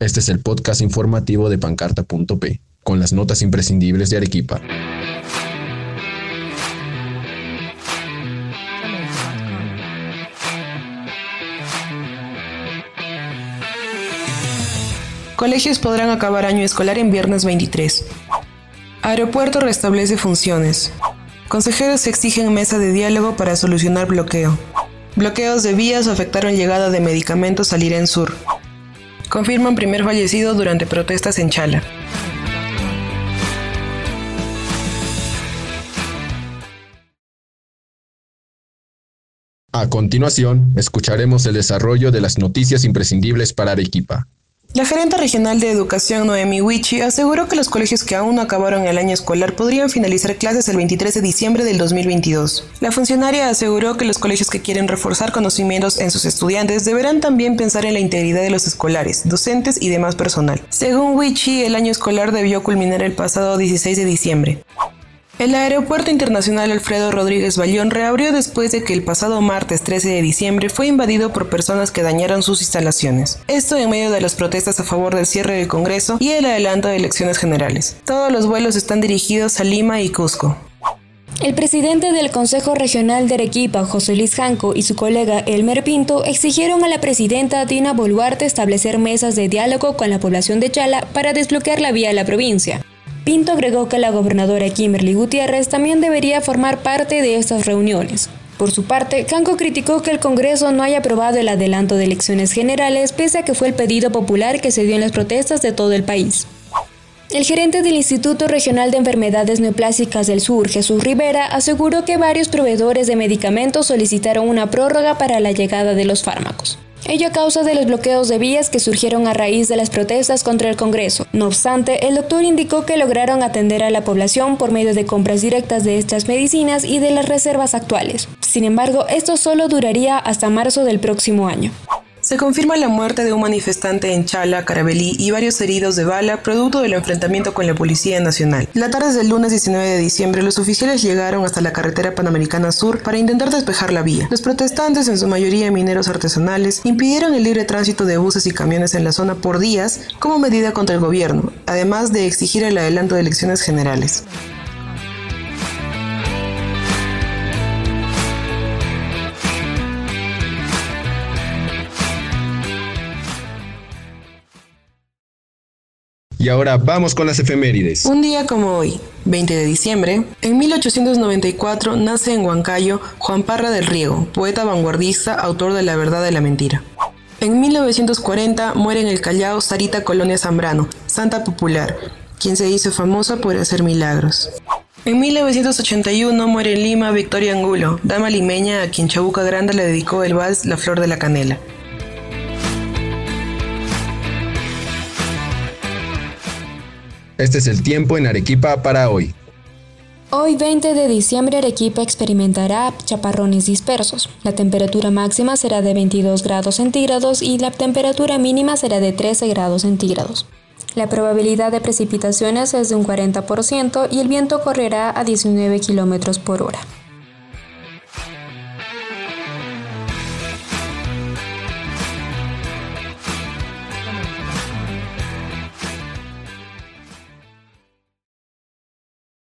Este es el podcast informativo de pancarta.p, con las notas imprescindibles de Arequipa. Colegios podrán acabar año escolar en viernes 23. Aeropuerto restablece funciones. Consejeros exigen mesa de diálogo para solucionar bloqueo. Bloqueos de vías afectaron llegada de medicamentos al Irén Sur. Confirman primer fallecido durante protestas en Chala. A continuación, escucharemos el desarrollo de las noticias imprescindibles para Arequipa. La gerente regional de educación Noemi Wichi aseguró que los colegios que aún no acabaron el año escolar podrían finalizar clases el 23 de diciembre del 2022. La funcionaria aseguró que los colegios que quieren reforzar conocimientos en sus estudiantes deberán también pensar en la integridad de los escolares, docentes y demás personal. Según Wichi, el año escolar debió culminar el pasado 16 de diciembre. El Aeropuerto Internacional Alfredo Rodríguez Bayón reabrió después de que el pasado martes 13 de diciembre fue invadido por personas que dañaron sus instalaciones. Esto en medio de las protestas a favor del cierre del Congreso y el adelanto de elecciones generales. Todos los vuelos están dirigidos a Lima y Cusco. El presidente del Consejo Regional de Arequipa, José Luis Janco, y su colega Elmer Pinto exigieron a la presidenta Dina Boluarte establecer mesas de diálogo con la población de Chala para desbloquear la vía a la provincia. Pinto agregó que la gobernadora Kimberly Gutiérrez también debería formar parte de estas reuniones. Por su parte, Canco criticó que el Congreso no haya aprobado el adelanto de elecciones generales pese a que fue el pedido popular que se dio en las protestas de todo el país. El gerente del Instituto Regional de Enfermedades Neoplásicas del Sur, Jesús Rivera, aseguró que varios proveedores de medicamentos solicitaron una prórroga para la llegada de los fármacos ello a causa de los bloqueos de vías que surgieron a raíz de las protestas contra el Congreso. No obstante, el doctor indicó que lograron atender a la población por medio de compras directas de estas medicinas y de las reservas actuales. Sin embargo, esto solo duraría hasta marzo del próximo año. Se confirma la muerte de un manifestante en Chala, Carabelí y varios heridos de bala producto del enfrentamiento con la Policía Nacional. La tarde del lunes 19 de diciembre, los oficiales llegaron hasta la carretera panamericana sur para intentar despejar la vía. Los protestantes, en su mayoría mineros artesanales, impidieron el libre tránsito de buses y camiones en la zona por días como medida contra el gobierno, además de exigir el adelanto de elecciones generales. Y ahora vamos con las efemérides. Un día como hoy, 20 de diciembre, en 1894 nace en Huancayo Juan Parra del Riego, poeta vanguardista, autor de La verdad de la mentira. En 1940 muere en el Callao Sarita Colonia Zambrano, santa popular, quien se hizo famosa por hacer milagros. En 1981 muere en Lima Victoria Angulo, dama limeña a quien Chabuca Grande le dedicó el vals La Flor de la Canela. Este es el tiempo en Arequipa para hoy. Hoy 20 de diciembre Arequipa experimentará chaparrones dispersos. La temperatura máxima será de 22 grados centígrados y la temperatura mínima será de 13 grados centígrados. La probabilidad de precipitaciones es de un 40% y el viento correrá a 19 kilómetros por hora.